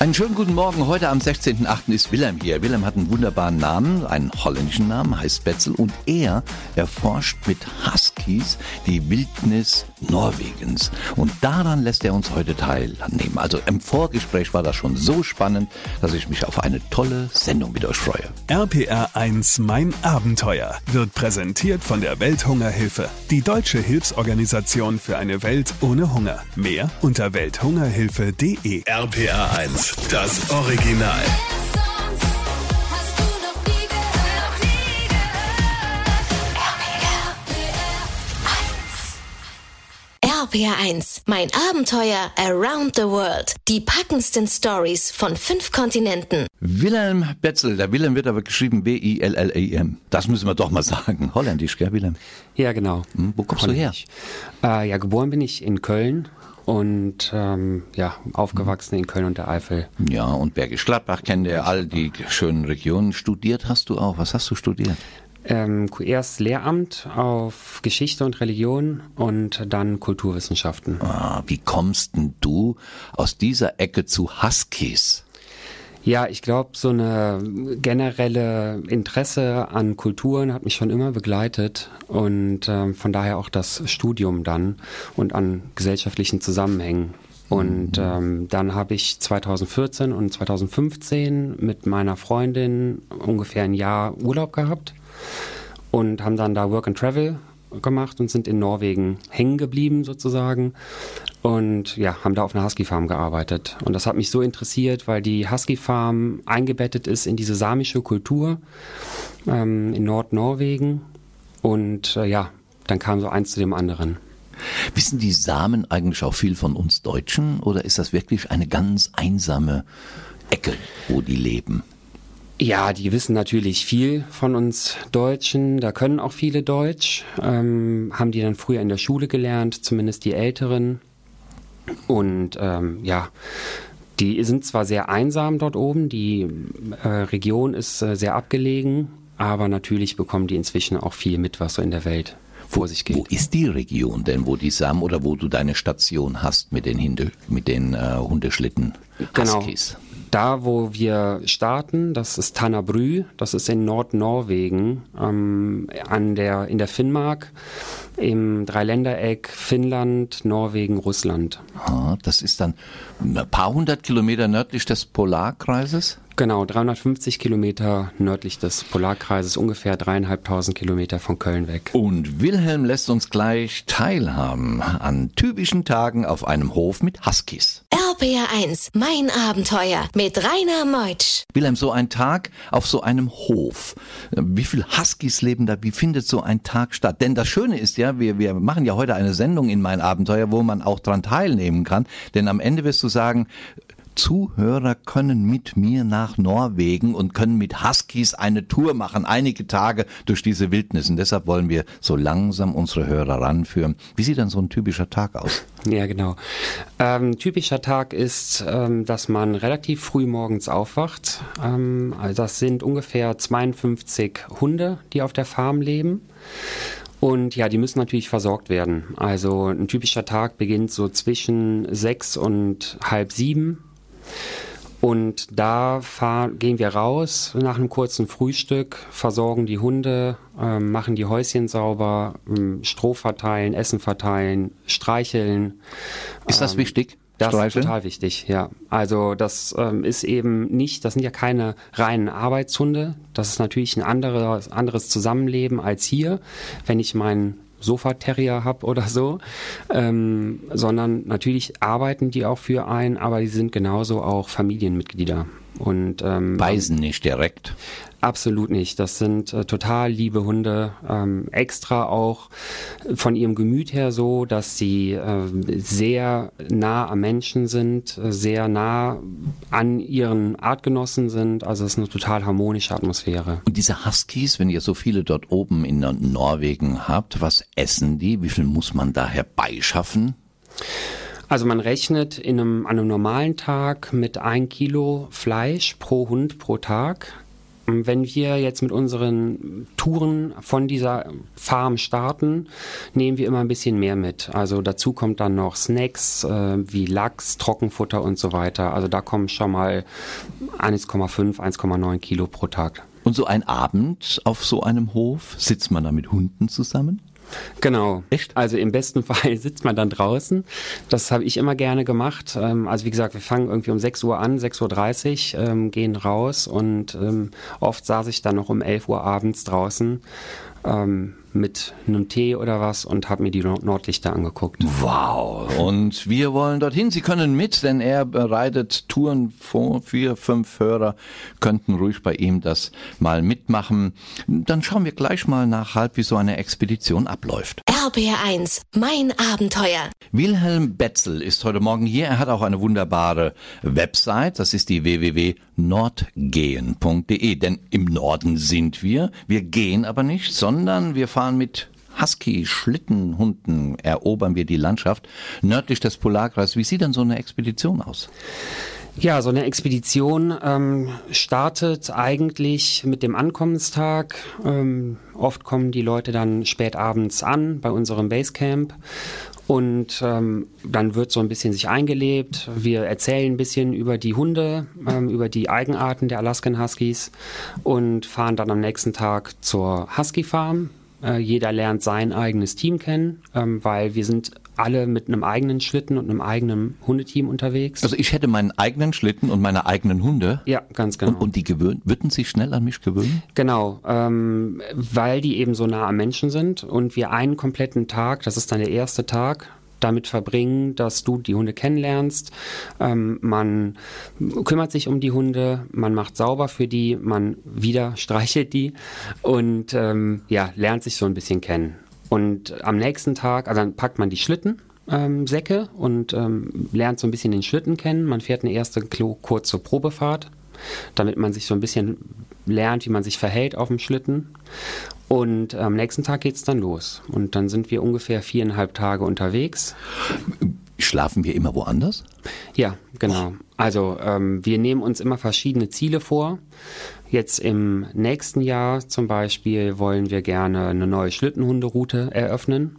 Einen schönen guten Morgen. Heute am 16.08. ist Willem hier. Willem hat einen wunderbaren Namen, einen holländischen Namen, heißt Betzel. Und er erforscht mit Huskies die Wildnis Norwegens. Und daran lässt er uns heute teilnehmen. Also im Vorgespräch war das schon so spannend, dass ich mich auf eine tolle Sendung mit euch freue. RPR 1 Mein Abenteuer wird präsentiert von der Welthungerhilfe, die deutsche Hilfsorganisation für eine Welt ohne Hunger. Mehr unter welthungerhilfe.de. RPR 1, das Original. RPR1, mein Abenteuer Around the World. Die packendsten Stories von fünf Kontinenten. Willem Betzel, der Willem wird aber geschrieben W-I-L-L-E-M. Das müssen wir doch mal sagen. Holländisch, gell, Willem? Ja, genau. Hm, wo kommst Holländisch. du her? Äh, ja, geboren bin ich in Köln und ähm, ja, aufgewachsen in Köln und der Eifel. Ja, und Bergisch Gladbach kennt ihr all die schönen Regionen. Studiert hast du auch. Was hast du studiert? Ähm, erst Lehramt auf Geschichte und Religion und dann Kulturwissenschaften. Ah, wie kommst denn du aus dieser Ecke zu Huskies? Ja, ich glaube, so eine generelle Interesse an Kulturen hat mich schon immer begleitet und ähm, von daher auch das Studium dann und an gesellschaftlichen Zusammenhängen. Und Mhm. ähm, dann habe ich 2014 und 2015 mit meiner Freundin ungefähr ein Jahr Urlaub gehabt und haben dann da Work and Travel gemacht und sind in Norwegen hängen geblieben sozusagen und ja, haben da auf einer Husky Farm gearbeitet. Und das hat mich so interessiert, weil die Husky Farm eingebettet ist in diese samische Kultur ähm, in Nordnorwegen und äh, ja, dann kam so eins zu dem anderen. Wissen die Samen eigentlich auch viel von uns Deutschen oder ist das wirklich eine ganz einsame Ecke, wo die leben? Ja, die wissen natürlich viel von uns Deutschen. Da können auch viele Deutsch. Ähm, haben die dann früher in der Schule gelernt, zumindest die Älteren. Und ähm, ja, die sind zwar sehr einsam dort oben, die äh, Region ist äh, sehr abgelegen, aber natürlich bekommen die inzwischen auch viel mit, was so in der Welt vor sich geht. Wo ist die Region denn, wo die Samen oder wo du deine Station hast mit den, Hinde, mit den äh, Hundeschlitten Genau. Da, wo wir starten, das ist Tannabrü, das ist in Nordnorwegen, ähm, an der, in der Finnmark, im Dreiländereck Finnland, Norwegen, Russland. Ah, das ist dann ein paar hundert Kilometer nördlich des Polarkreises? Genau, 350 Kilometer nördlich des Polarkreises, ungefähr dreieinhalbtausend Kilometer von Köln weg. Und Wilhelm lässt uns gleich teilhaben an typischen Tagen auf einem Hof mit Huskies. RPR1, mein Abenteuer mit Rainer Meutsch. Wilhelm, so ein Tag auf so einem Hof. Wie viele Huskies leben da? Wie findet so ein Tag statt? Denn das Schöne ist ja, wir, wir machen ja heute eine Sendung in mein Abenteuer, wo man auch dran teilnehmen kann. Denn am Ende wirst du sagen, Zuhörer können mit mir nach Norwegen und können mit Huskies eine Tour machen, einige Tage durch diese Wildnis. Und deshalb wollen wir so langsam unsere Hörer ranführen. Wie sieht dann so ein typischer Tag aus? Ja, genau. Ähm, typischer Tag ist, ähm, dass man relativ früh morgens aufwacht. Ähm, also das sind ungefähr 52 Hunde, die auf der Farm leben. Und ja, die müssen natürlich versorgt werden. Also ein typischer Tag beginnt so zwischen sechs und halb sieben. Und da fahr, gehen wir raus nach einem kurzen Frühstück, versorgen die Hunde, ähm, machen die Häuschen sauber, ähm, Stroh verteilen, Essen verteilen, streicheln. Ist das wichtig? Das Streicheln? ist total wichtig, ja. Also das ähm, ist eben nicht, das sind ja keine reinen Arbeitshunde. Das ist natürlich ein anderes, anderes Zusammenleben als hier, wenn ich meinen Sofa-Terrier habe oder so, ähm, sondern natürlich arbeiten die auch für einen, aber die sind genauso auch Familienmitglieder. Und ähm, Beißen nicht direkt. Absolut nicht. Das sind äh, total liebe Hunde. Ähm, extra auch von ihrem Gemüt her so, dass sie äh, sehr nah am Menschen sind, äh, sehr nah an ihren Artgenossen sind. Also es ist eine total harmonische Atmosphäre. Und diese Huskies, wenn ihr so viele dort oben in Norwegen habt, was essen die? Wie viel muss man da herbeischaffen? Also man rechnet in einem, an einem normalen Tag mit ein Kilo Fleisch pro Hund pro Tag. Wenn wir jetzt mit unseren Touren von dieser Farm starten, nehmen wir immer ein bisschen mehr mit. Also dazu kommt dann noch Snacks äh, wie Lachs, Trockenfutter und so weiter. Also da kommen schon mal 1,5, 1,9 Kilo pro Tag. Und so ein Abend auf so einem Hof, sitzt man da mit Hunden zusammen? Genau. Echt? Also im besten Fall sitzt man dann draußen. Das habe ich immer gerne gemacht. Ähm, also wie gesagt, wir fangen irgendwie um 6 Uhr an, 6.30 Uhr, ähm, gehen raus und ähm, oft saß ich dann noch um 11 Uhr abends draußen mit einem Tee oder was und habe mir die Nordlichter angeguckt. Wow. Und wir wollen dorthin. Sie können mit, denn er bereitet Touren vor. Vier, fünf Hörer könnten ruhig bei ihm das mal mitmachen. Dann schauen wir gleich mal nach halb, wie so eine Expedition abläuft. RBR1, mein Abenteuer. Wilhelm Betzel ist heute Morgen hier. Er hat auch eine wunderbare Website. Das ist die www.nordgehen.de. Denn im Norden sind wir. Wir gehen aber nicht, sondern wir fahren mit Husky, Schlittenhunden erobern wir die Landschaft nördlich des Polarkreises. Wie sieht denn so eine Expedition aus? Ja, so eine Expedition ähm, startet eigentlich mit dem Ankommenstag. Ähm, oft kommen die Leute dann spät abends an bei unserem Basecamp und ähm, dann wird so ein bisschen sich eingelebt. Wir erzählen ein bisschen über die Hunde, ähm, über die Eigenarten der Alaskan Huskies und fahren dann am nächsten Tag zur Husky Farm. Äh, jeder lernt sein eigenes Team kennen, ähm, weil wir sind alle mit einem eigenen Schlitten und einem eigenen Hundeteam unterwegs. Also ich hätte meinen eigenen Schlitten und meine eigenen Hunde. Ja, ganz genau. Und, und die gewöhnen, würden sich schnell an mich gewöhnen? Genau, ähm, weil die eben so nah am Menschen sind und wir einen kompletten Tag, das ist dann der erste Tag, damit verbringen, dass du die Hunde kennenlernst. Ähm, man kümmert sich um die Hunde, man macht sauber für die, man wieder streichelt die und ähm, ja, lernt sich so ein bisschen kennen. Und am nächsten Tag, also dann packt man die Schlitten ähm, Säcke und ähm, lernt so ein bisschen den Schlitten kennen. Man fährt eine erste kurze Probefahrt, damit man sich so ein bisschen lernt, wie man sich verhält auf dem Schlitten. Und am nächsten Tag geht es dann los. Und dann sind wir ungefähr viereinhalb Tage unterwegs. Schlafen wir immer woanders? Ja, genau. Also ähm, wir nehmen uns immer verschiedene Ziele vor. Jetzt im nächsten Jahr zum Beispiel wollen wir gerne eine neue Schlittenhunderoute eröffnen.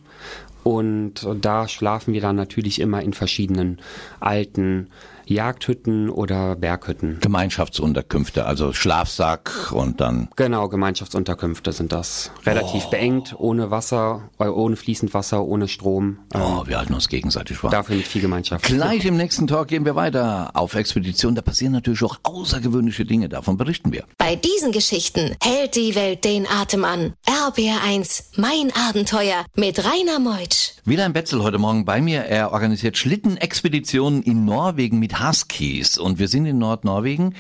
Und da schlafen wir dann natürlich immer in verschiedenen alten Jagdhütten oder Berghütten. Gemeinschaftsunterkünfte, also Schlafsack und dann. Genau, Gemeinschaftsunterkünfte sind das. Relativ oh. beengt, ohne Wasser, äh, ohne fließend Wasser, ohne Strom. Oh, wir halten uns gegenseitig warm. Dafür nicht viel Gemeinschaft. Gleich im nächsten Talk gehen wir weiter auf Expedition. Da passieren natürlich auch außergewöhnliche Dinge. Davon berichten wir. Bei diesen Geschichten hält die Welt den Atem an. RBR1, mein Abenteuer mit Rainer Meutsch. Wieder ein Betzel heute Morgen bei mir. Er organisiert Schlittenexpeditionen in Norwegen mit Huskies und wir sind in Nordnorwegen.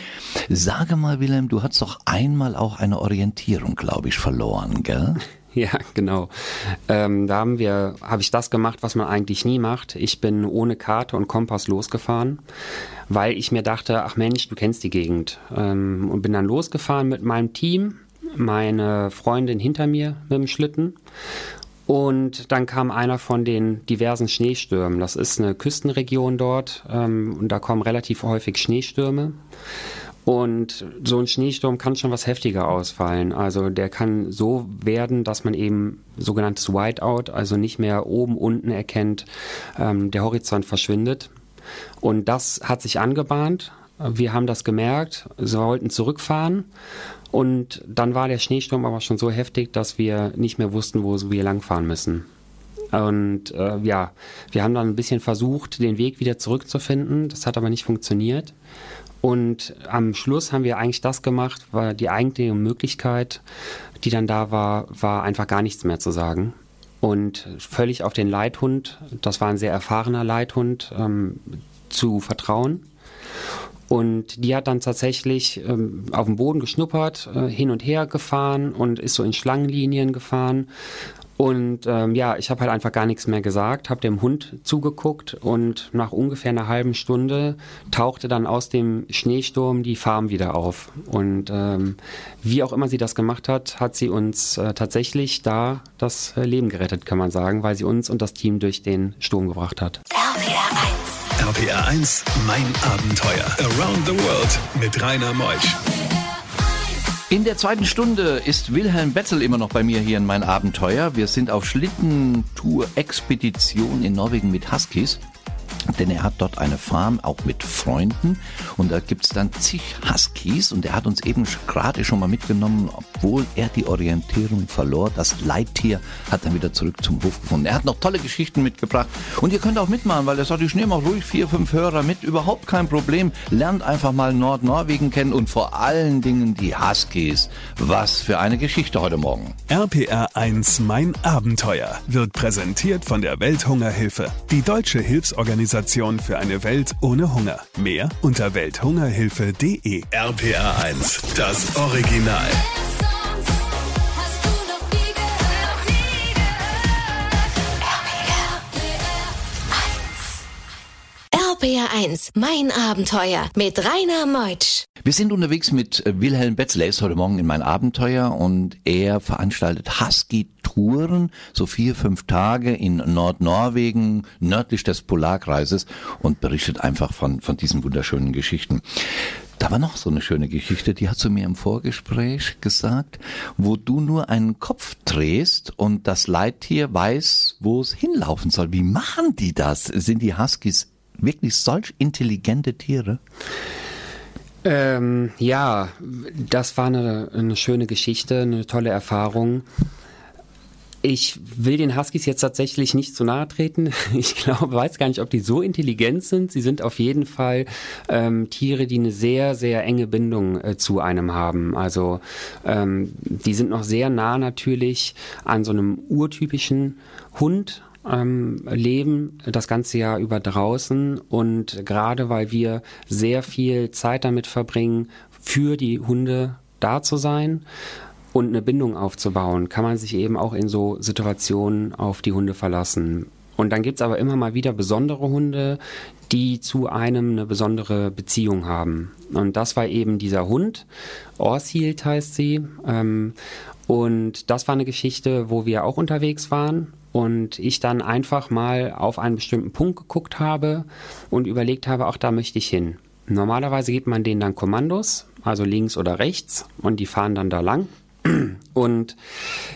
Sage mal, Wilhelm, du hast doch einmal auch eine Orientierung, glaube ich, verloren, gell? Ja, genau. Ähm, da haben wir, habe ich das gemacht, was man eigentlich nie macht. Ich bin ohne Karte und Kompass losgefahren, weil ich mir dachte, ach Mensch, du kennst die Gegend. Ähm, und bin dann losgefahren mit meinem Team, meine Freundin hinter mir mit dem Schlitten und dann kam einer von den diversen Schneestürmen. Das ist eine Küstenregion dort ähm, und da kommen relativ häufig Schneestürme. Und so ein Schneesturm kann schon was heftiger ausfallen. Also der kann so werden, dass man eben sogenanntes Whiteout, also nicht mehr oben, unten erkennt, ähm, der Horizont verschwindet. Und das hat sich angebahnt. Wir haben das gemerkt, sollten zurückfahren und dann war der Schneesturm aber schon so heftig, dass wir nicht mehr wussten, wo wir langfahren müssen. Und äh, ja, wir haben dann ein bisschen versucht, den Weg wieder zurückzufinden. Das hat aber nicht funktioniert. Und am Schluss haben wir eigentlich das gemacht, weil die eigentliche Möglichkeit, die dann da war, war einfach gar nichts mehr zu sagen. Und völlig auf den Leithund, das war ein sehr erfahrener Leithund, ähm, zu vertrauen. Und die hat dann tatsächlich ähm, auf dem Boden geschnuppert, äh, hin und her gefahren und ist so in Schlangenlinien gefahren. Und ähm, ja, ich habe halt einfach gar nichts mehr gesagt, habe dem Hund zugeguckt und nach ungefähr einer halben Stunde tauchte dann aus dem Schneesturm die Farm wieder auf. Und ähm, wie auch immer sie das gemacht hat, hat sie uns äh, tatsächlich da das äh, Leben gerettet, kann man sagen, weil sie uns und das Team durch den Sturm gebracht hat. RPR 1 RPR 1, mein Abenteuer. Around the World mit Rainer Meusch. In der zweiten Stunde ist Wilhelm Betzel immer noch bei mir hier in mein Abenteuer. Wir sind auf Schlittentour-Expedition in Norwegen mit Huskies. Denn er hat dort eine Farm, auch mit Freunden. Und da gibt's dann zig Huskies. Und er hat uns eben gerade schon mal mitgenommen, obwohl er die Orientierung verlor. Das Leittier hat dann wieder zurück zum Hof gefunden. Er hat noch tolle Geschichten mitgebracht. Und ihr könnt auch mitmachen, weil er sagt, ich nehme auch ruhig vier, fünf Hörer mit. Überhaupt kein Problem. Lernt einfach mal Nordnorwegen kennen und vor allen Dingen die Huskies. Was für eine Geschichte heute Morgen. RPR 1 Mein Abenteuer wird präsentiert von der Welthungerhilfe. Die deutsche Hilfsorganisation Organisation für eine Welt ohne Hunger. Mehr unter welthungerhilfe.de. RPR 1, das Original. RPR 1, mein Abenteuer mit Rainer Meutsch. Wir sind unterwegs mit äh, Wilhelm Betzler, er ist heute Morgen in mein Abenteuer und er veranstaltet Husky-Touren, so vier, fünf Tage in Nordnorwegen, nördlich des Polarkreises und berichtet einfach von, von diesen wunderschönen Geschichten. Da war noch so eine schöne Geschichte, die hast du mir im Vorgespräch gesagt, wo du nur einen Kopf drehst und das Leittier weiß, wo es hinlaufen soll. Wie machen die das? Sind die Huskies wirklich solch intelligente Tiere? Ähm, ja, das war eine, eine schöne Geschichte, eine tolle Erfahrung. Ich will den Huskies jetzt tatsächlich nicht zu nahe treten. Ich glaube, weiß gar nicht, ob die so intelligent sind. Sie sind auf jeden Fall ähm, Tiere, die eine sehr, sehr enge Bindung äh, zu einem haben. Also ähm, die sind noch sehr nah natürlich an so einem urtypischen Hund ähm, leben das ganze Jahr über draußen und gerade weil wir sehr viel Zeit damit verbringen, für die Hunde da zu sein und eine Bindung aufzubauen, kann man sich eben auch in so Situationen auf die Hunde verlassen. Und dann gibt's aber immer mal wieder besondere Hunde, die zu einem eine besondere Beziehung haben. Und das war eben dieser Hund. Orsild heißt sie. Ähm, und das war eine Geschichte, wo wir auch unterwegs waren und ich dann einfach mal auf einen bestimmten Punkt geguckt habe und überlegt habe, auch da möchte ich hin. Normalerweise gibt man denen dann Kommandos, also links oder rechts, und die fahren dann da lang. Und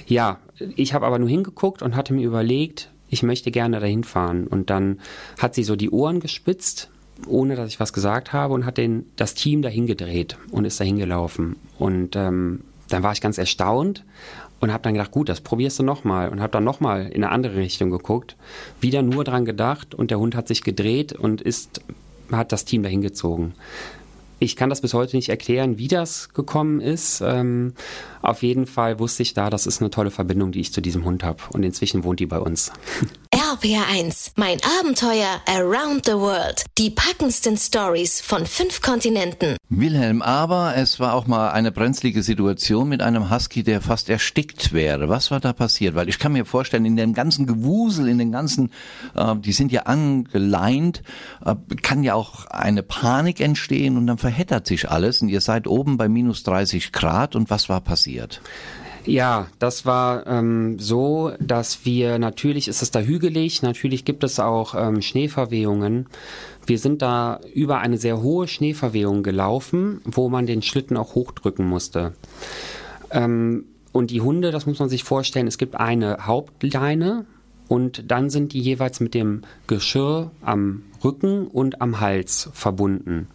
ja, ich habe aber nur hingeguckt und hatte mir überlegt, ich möchte gerne dahin fahren. Und dann hat sie so die Ohren gespitzt, ohne dass ich was gesagt habe, und hat den, das Team dahin gedreht und ist dahin gelaufen. Und ähm, dann war ich ganz erstaunt und habe dann gedacht, gut, das probierst du nochmal und habe dann nochmal in eine andere Richtung geguckt, wieder nur dran gedacht und der Hund hat sich gedreht und ist, hat das Team dahin gezogen. Ich kann das bis heute nicht erklären, wie das gekommen ist. Ähm, auf jeden Fall wusste ich da, das ist eine tolle Verbindung, die ich zu diesem Hund habe. Und inzwischen wohnt die bei uns. RPR1, mein Abenteuer around the world. Die packendsten Stories von fünf Kontinenten. Wilhelm, aber es war auch mal eine brenzlige Situation mit einem Husky, der fast erstickt wäre. Was war da passiert? Weil ich kann mir vorstellen, in dem ganzen Gewusel, in den ganzen, äh, die sind ja angeleint, äh, kann ja auch eine Panik entstehen und dann verheddert sich alles und ihr seid oben bei minus 30 Grad und was war passiert? Ja, das war ähm, so, dass wir, natürlich ist es da hügelig, natürlich gibt es auch ähm, Schneeverwehungen. Wir sind da über eine sehr hohe Schneeverwehung gelaufen, wo man den Schlitten auch hochdrücken musste. Ähm, und die Hunde, das muss man sich vorstellen, es gibt eine Hauptleine und dann sind die jeweils mit dem Geschirr am Rücken und am Hals verbunden.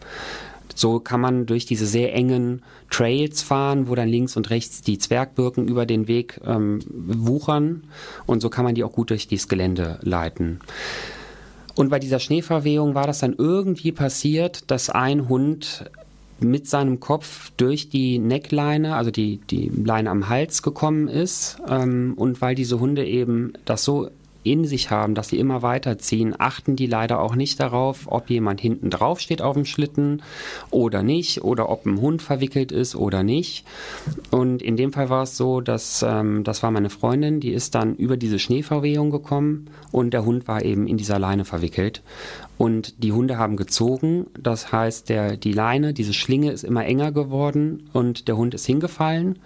So kann man durch diese sehr engen Trails fahren, wo dann links und rechts die Zwergbirken über den Weg ähm, wuchern und so kann man die auch gut durch dieses Gelände leiten. Und bei dieser Schneeverwehung war das dann irgendwie passiert, dass ein Hund mit seinem Kopf durch die Neckleine, also die, die Leine am Hals gekommen ist. Ähm, und weil diese Hunde eben das so in sich haben, dass sie immer weiterziehen, achten die leider auch nicht darauf, ob jemand hinten drauf steht auf dem Schlitten oder nicht oder ob ein Hund verwickelt ist oder nicht. Und in dem Fall war es so, dass ähm, das war meine Freundin, die ist dann über diese Schneeverwehung gekommen und der Hund war eben in dieser Leine verwickelt. Und die Hunde haben gezogen, das heißt, der, die Leine, diese Schlinge ist immer enger geworden und der Hund ist hingefallen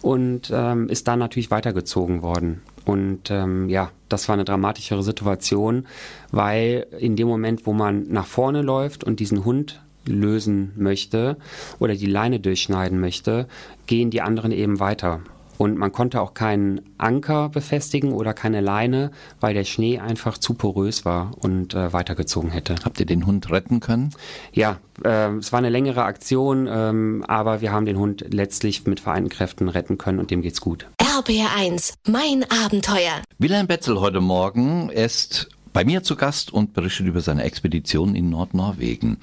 und ähm, ist dann natürlich weitergezogen worden. Und ähm, ja, das war eine dramatischere Situation, weil in dem Moment, wo man nach vorne läuft und diesen Hund lösen möchte oder die Leine durchschneiden möchte, gehen die anderen eben weiter. Und man konnte auch keinen Anker befestigen oder keine Leine, weil der Schnee einfach zu porös war und äh, weitergezogen hätte. Habt ihr den Hund retten können? Ja, äh, es war eine längere Aktion, ähm, aber wir haben den Hund letztlich mit vereinten Kräften retten können und dem geht's gut. RBR1, mein Abenteuer. Wilhelm Betzel heute Morgen ist bei mir zu Gast und berichtet über seine Expedition in Nordnorwegen.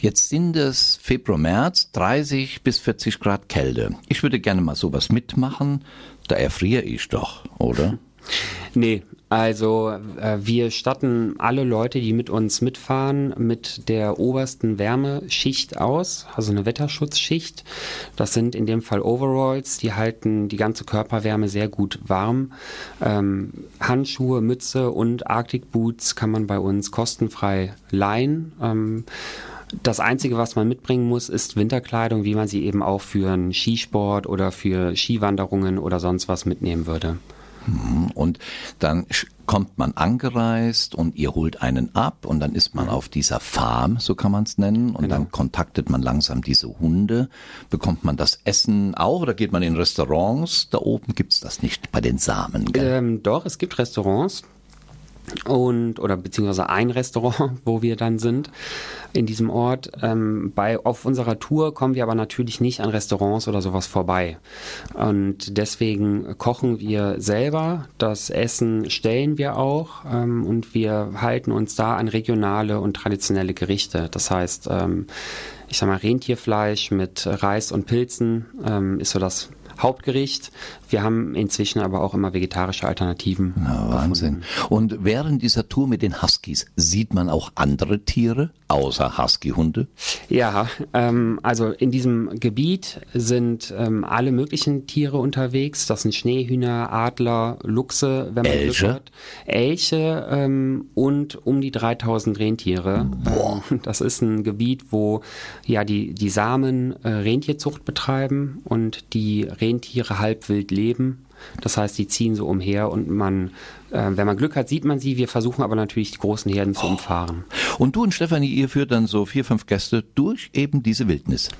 Jetzt sind es Februar, März, 30 bis 40 Grad Kälte. Ich würde gerne mal sowas mitmachen. Da erfriere ich doch, oder? Nee, also äh, wir statten alle Leute, die mit uns mitfahren, mit der obersten Wärmeschicht aus, also eine Wetterschutzschicht. Das sind in dem Fall Overalls, die halten die ganze Körperwärme sehr gut warm. Ähm, Handschuhe, Mütze und Arctic Boots kann man bei uns kostenfrei leihen. Ähm, das Einzige, was man mitbringen muss, ist Winterkleidung, wie man sie eben auch für einen Skisport oder für Skiwanderungen oder sonst was mitnehmen würde. Mhm. Und dann kommt man angereist und ihr holt einen ab und dann ist man auf dieser Farm, so kann man es nennen, und Genau. dann kontaktet man langsam diese Hunde. Bekommt man das Essen auch oder geht man in Restaurants? Da oben gibt's das nicht bei den Samen. Gell? Ähm, doch, es gibt Restaurants und oder beziehungsweise ein Restaurant, wo wir dann sind in diesem Ort. Ähm, bei auf unserer Tour kommen wir aber natürlich nicht an Restaurants oder sowas vorbei und deswegen kochen wir selber. Das Essen stellen wir auch ähm, und wir halten uns da an regionale und traditionelle Gerichte. Das heißt, ähm, ich sag mal Rentierfleisch mit Reis und Pilzen ähm, ist so das Hauptgericht. Wir haben inzwischen aber auch immer vegetarische Alternativen. Ja, Wahnsinn. Und während dieser Tour mit den Huskies sieht man auch andere Tiere außer Huskyhunde? Ja, ähm, also in diesem Gebiet sind ähm, alle möglichen Tiere unterwegs. Das sind Schneehühner, Adler, Luchse, wenn man Elche? Glück hat. Elche ähm, und um die 3000 Rentiere. Ähm, das ist ein Gebiet, wo ja die, die Samen äh, Rentierzucht betreiben und die Rentiere halbwild leben. Das heißt, die ziehen so umher und man, äh, wenn man Glück hat, sieht man sie. Wir versuchen aber natürlich die großen Herden zu umfahren. Und du und Stefanie, ihr führt dann so vier, fünf Gäste durch eben diese Wildnis.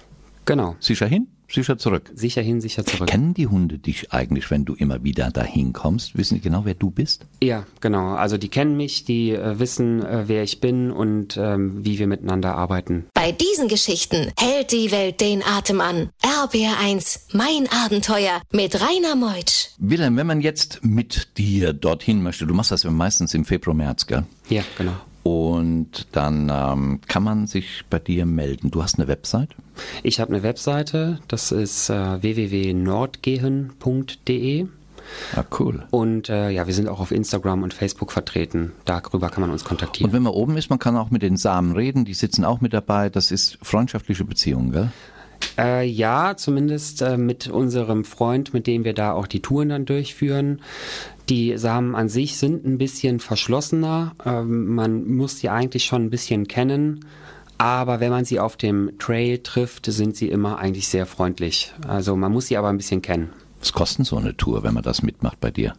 Genau. Sicher hin, sicher zurück. Sicher hin, sicher zurück. Kennen die Hunde dich eigentlich, wenn du immer wieder dahin kommst? Wissen die genau, wer du bist? Ja, genau. Also die kennen mich, die äh, wissen, äh, wer ich bin und ähm, wie wir miteinander arbeiten. Bei diesen Geschichten hält die Welt den Atem an. RBR1, mein Abenteuer mit Rainer Meutsch. Wilhelm, wenn man jetzt mit dir dorthin möchte, du machst das ja meistens im Februar, März, gell? Ja, genau. Und dann ähm, kann man sich bei dir melden. Du hast eine Website? Ich habe eine Webseite, das ist äh, www.nordgehen.de Ah, cool. und äh, ja, wir sind auch auf Instagram und Facebook vertreten. Darüber kann man uns kontaktieren. Und wenn man oben ist, man kann auch mit den Samen reden, die sitzen auch mit dabei. Das ist freundschaftliche Beziehung, gell? Äh, ja, zumindest äh, mit unserem Freund, mit dem wir da auch die Touren dann durchführen. Die Samen an sich sind ein bisschen verschlossener. Ähm, man muss sie eigentlich schon ein bisschen kennen. Aber wenn man sie auf dem Trail trifft, sind sie immer eigentlich sehr freundlich. Also man muss sie aber ein bisschen kennen. Was kostet so eine Tour, wenn man das mitmacht bei dir?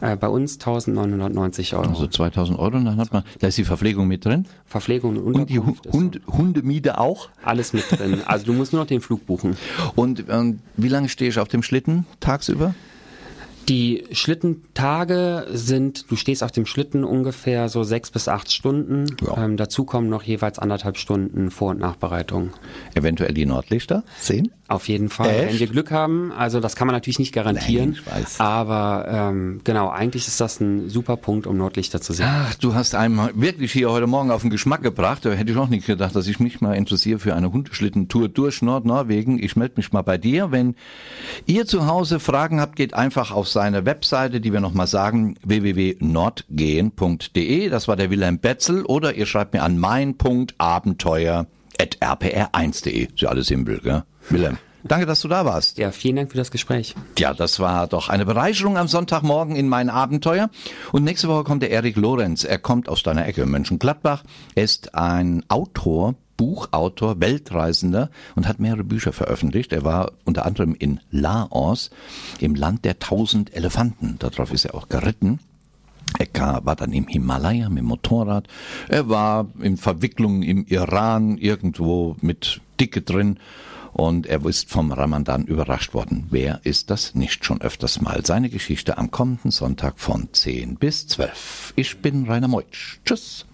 Äh, bei uns 1990 Euro. Also 2000 Euro und dann hat man, da ist die Verpflegung mit drin Verpflegung und und die Hu- Unterkunft ist Hund, Hundemiete auch. alles mit drin. Also du musst nur noch den Flug buchen. Und ähm, wie lange stehe ich auf dem Schlitten tagsüber? Die Schlittentage sind, du stehst auf dem Schlitten ungefähr so sechs bis acht Stunden. Ja. Ähm, dazu kommen noch jeweils anderthalb Stunden Vor- und Nachbereitung. Eventuell die Nordlichter sehen? Auf jeden Fall, Echt? wenn wir Glück haben. Also das kann man natürlich nicht garantieren. Nein, ich weiß. Aber ähm, genau, eigentlich ist das ein super Punkt, um Nordlichter zu sehen. Ach, du hast einem wirklich hier heute Morgen auf den Geschmack gebracht. Da hätte ich auch nicht gedacht, dass ich mich mal interessiere für eine Hundeschlittentour durch Nordnorwegen. Ich melde mich mal bei dir. Wenn ihr zu Hause Fragen habt, geht einfach auf seine Webseite, die wir nochmal sagen, www.nordgehen.de. Das war der Wilhelm Betzel. Oder ihr schreibt mir an mein.abenteuer.rpr1.de. Ist ja alles simpel, gell? Wilhelm, danke, dass du da warst. Ja, vielen Dank für das Gespräch. Ja, das war doch eine Bereicherung am Sonntagmorgen in mein Abenteuer. Und nächste Woche kommt der Erik Lorenz. Er kommt aus deiner Ecke, Mönchengladbach. Er ist ein Autor, Buchautor, Weltreisender und hat mehrere Bücher veröffentlicht. Er war unter anderem in Laos, im Land der tausend Elefanten. Darauf ist er auch geritten. Er war dann im Himalaya mit dem Motorrad. Er war in Verwicklungen im Iran irgendwo mit Dicke drin. Und er ist vom Ramadan überrascht worden. Wer ist das nicht schon öfters mal? Seine Geschichte am kommenden Sonntag von 10 bis 12. Ich bin Rainer Meutsch. Tschüss.